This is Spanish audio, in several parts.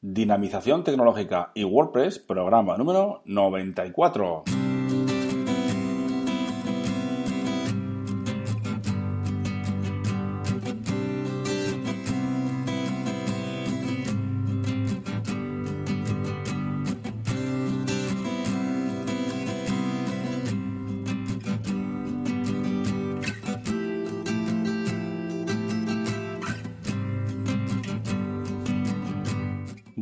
Dinamización tecnológica y WordPress, programa número 94.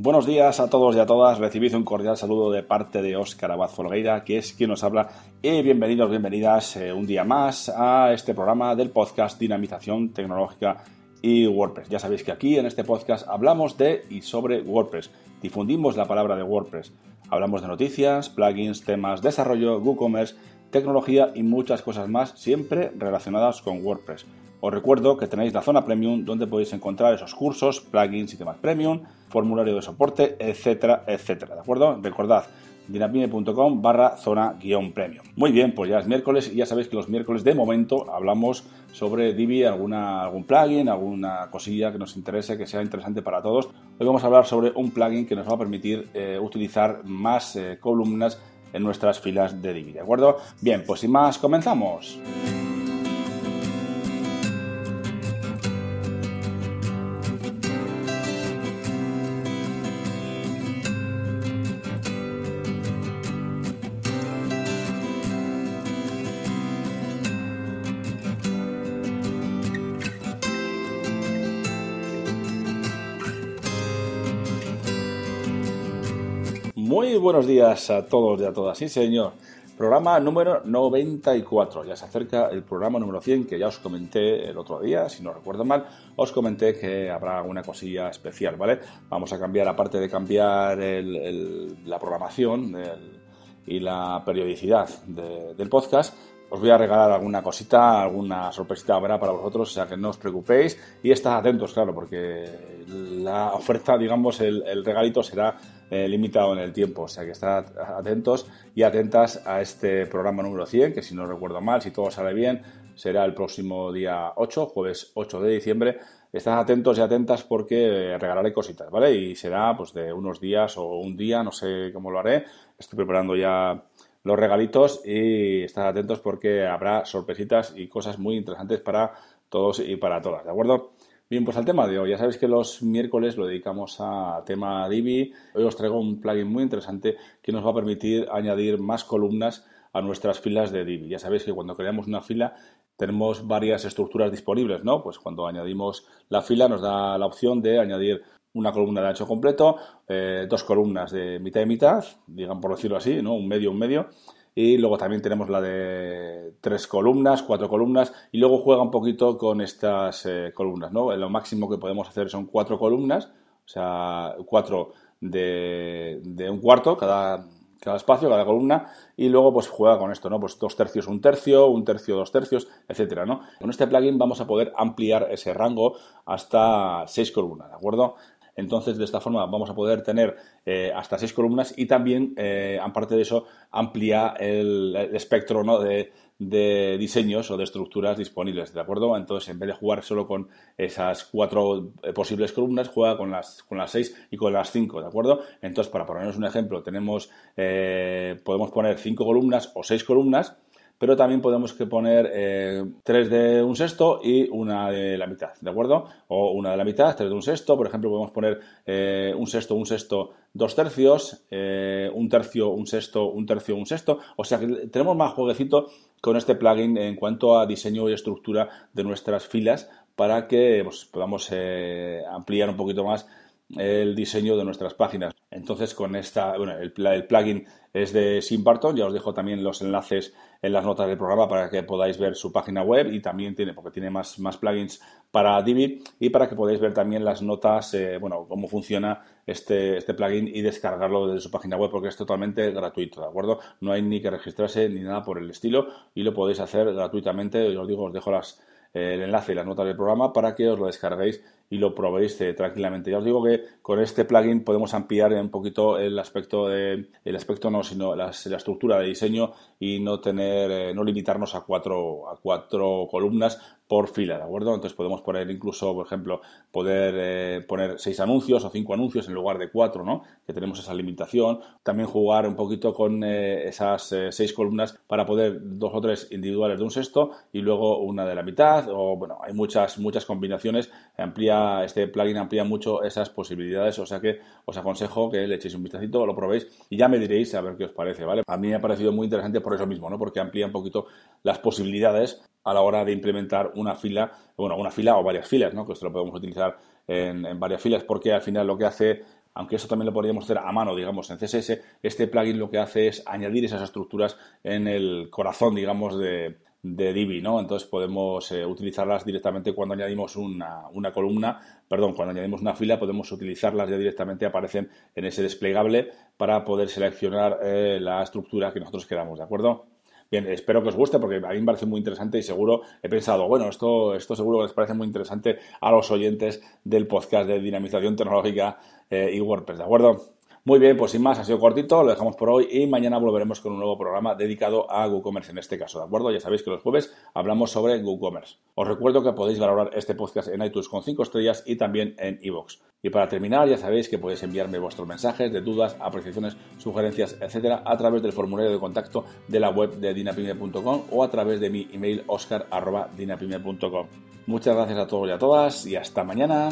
Buenos días a todos y a todas. Recibid un cordial saludo de parte de Óscar Abad Folgueira, que es quien nos habla. Y bienvenidos, bienvenidas eh, un día más a este programa del podcast Dinamización Tecnológica y WordPress. Ya sabéis que aquí en este podcast hablamos de y sobre WordPress. Difundimos la palabra de WordPress. Hablamos de noticias, plugins, temas, desarrollo, WooCommerce, tecnología y muchas cosas más, siempre relacionadas con WordPress. Os recuerdo que tenéis la zona premium donde podéis encontrar esos cursos, plugins y temas premium, formulario de soporte, etcétera, etcétera. ¿De acuerdo? Recordad, dinamime.com barra zona guion premium. Muy bien, pues ya es miércoles y ya sabéis que los miércoles de momento hablamos sobre Divi, alguna, algún plugin, alguna cosilla que nos interese, que sea interesante para todos. Hoy vamos a hablar sobre un plugin que nos va a permitir eh, utilizar más eh, columnas en nuestras filas de Divi, ¿de acuerdo? Bien, pues sin más, comenzamos. Muy buenos días a todos y a todas. Sí, señor. Programa número 94. Ya se acerca el programa número 100 que ya os comenté el otro día, si no recuerdo mal, os comenté que habrá una cosilla especial, ¿vale? Vamos a cambiar, aparte de cambiar la programación y la periodicidad del podcast, os voy a regalar alguna cosita, alguna sorpresita habrá para vosotros, o sea que no os preocupéis y estad atentos, claro, porque la oferta, digamos, el, regalito será eh, limitado en el tiempo, o sea que estad atentos y atentas a este programa número 100, que si no recuerdo mal, si todo sale bien, será el próximo día 8, jueves 8 de diciembre. Estad atentos y atentas porque regalaré cositas, ¿vale? Y será pues de unos días o un día, no sé cómo lo haré. Estoy preparando ya los regalitos y estad atentos porque habrá sorpresitas y cosas muy interesantes para todos y para todas, ¿de acuerdo? Bien, pues al tema de hoy, ya sabéis que los miércoles lo dedicamos a tema Divi. Hoy os traigo un plugin muy interesante que nos va a permitir añadir más columnas a nuestras filas de Divi. Ya sabéis que cuando creamos una fila tenemos varias estructuras disponibles, ¿no? Pues cuando añadimos la fila nos da la opción de añadir una columna de ancho completo, eh, dos columnas de mitad y mitad, digan por decirlo así, ¿no? Un medio, un medio. Y luego también tenemos la de tres columnas, cuatro columnas, y luego juega un poquito con estas eh, columnas, ¿no? Lo máximo que podemos hacer son cuatro columnas, o sea, cuatro de, de un cuarto cada, cada espacio, cada columna, y luego pues juega con esto, ¿no? Pues dos tercios, un tercio, un tercio, dos tercios, etcétera, ¿no? Con este plugin vamos a poder ampliar ese rango hasta seis columnas, ¿de acuerdo? Entonces, de esta forma vamos a poder tener eh, hasta seis columnas y también, eh, aparte de eso, amplía el, espectro de, diseños o de estructuras disponibles, ¿de acuerdo? Entonces, en vez de jugar solo con esas cuatro eh, posibles columnas, juega con las, con las seis y con las cinco, ¿de acuerdo? Entonces, para ponernos un ejemplo, tenemos, podemos poner cinco columnas o seis columnas pero también podemos que poner eh, tres de un sexto y una de la mitad, ¿de acuerdo? O una de la mitad, tres de un sexto, por ejemplo, podemos poner eh, un sexto, un sexto, dos tercios, eh, un tercio, un sexto, un tercio, un sexto, o sea que tenemos más jueguecito con este plugin en cuanto a diseño y estructura de nuestras filas para que pues, podamos ampliar un poquito más el diseño de nuestras páginas. Entonces, con esta, bueno, el, plugin es de Simparton, ya os dejo también los enlaces en las notas del programa para que podáis ver su página web y también tiene, porque tiene más, más plugins para Divi y para que podáis ver también las notas, eh, bueno, cómo funciona este, este plugin y descargarlo desde su página web porque es totalmente gratuito, ¿de acuerdo? No hay ni que registrarse ni nada por el estilo y lo podéis hacer gratuitamente, os digo, os dejo las el enlace y las notas del programa para que os lo descarguéis y lo probéis eh, tranquilamente. Ya os digo que con este plugin podemos ampliar un poquito el aspecto de, el aspecto no, sino la estructura de diseño y no tener, eh, no limitarnos a cuatro, a cuatro columnas por fila, ¿de acuerdo? Entonces podemos poner incluso, por ejemplo, poder eh, poner seis anuncios o cinco anuncios en lugar de cuatro, ¿no? Que tenemos esa limitación. También jugar un poquito con esas seis columnas para poder dos o tres individuales de un sexto y luego una de la mitad. O bueno, hay muchas, muchas combinaciones. Este plugin amplía mucho esas posibilidades. O sea que os aconsejo que le echéis un vistacito, lo probéis y ya me diréis a ver qué os parece, ¿vale? A mí me ha parecido muy interesante por eso mismo, ¿no? Porque amplía un poquito las posibilidades a la hora de implementar una fila, bueno, una fila o varias filas, ¿no? Que esto lo podemos utilizar en, varias filas porque al final lo que hace aunque eso también lo podríamos hacer a mano, digamos, en CSS, este plugin lo que hace es añadir esas estructuras en el corazón, digamos, de, de Divi, ¿no? Entonces podemos eh, utilizarlas directamente cuando añadimos una, una, columna, perdón, cuando añadimos una fila podemos utilizarlas ya directamente, aparecen en ese desplegable para poder seleccionar eh, la estructura que nosotros queramos, ¿de acuerdo? Bien, espero que os guste porque a mí me parece muy interesante y seguro he pensado, bueno, esto, esto seguro que les parece muy interesante a los oyentes del podcast de dinamización tecnológica eh, y WordPress, ¿de acuerdo? Muy bien, pues sin más, ha sido cortito, lo dejamos por hoy y mañana volveremos con un nuevo programa dedicado a WooCommerce en este caso, ¿de acuerdo? Ya sabéis que los jueves hablamos sobre WooCommerce. Os recuerdo que podéis valorar este podcast en iTunes con 5 estrellas y también en iVoox. Y para terminar, ya sabéis que podéis enviarme vuestros mensajes de dudas, apreciaciones, sugerencias, etcétera, a través del formulario de contacto de la web de dinapime.com o a través de mi email oscar.dinapime.com. Muchas gracias a todos y a todas y hasta mañana.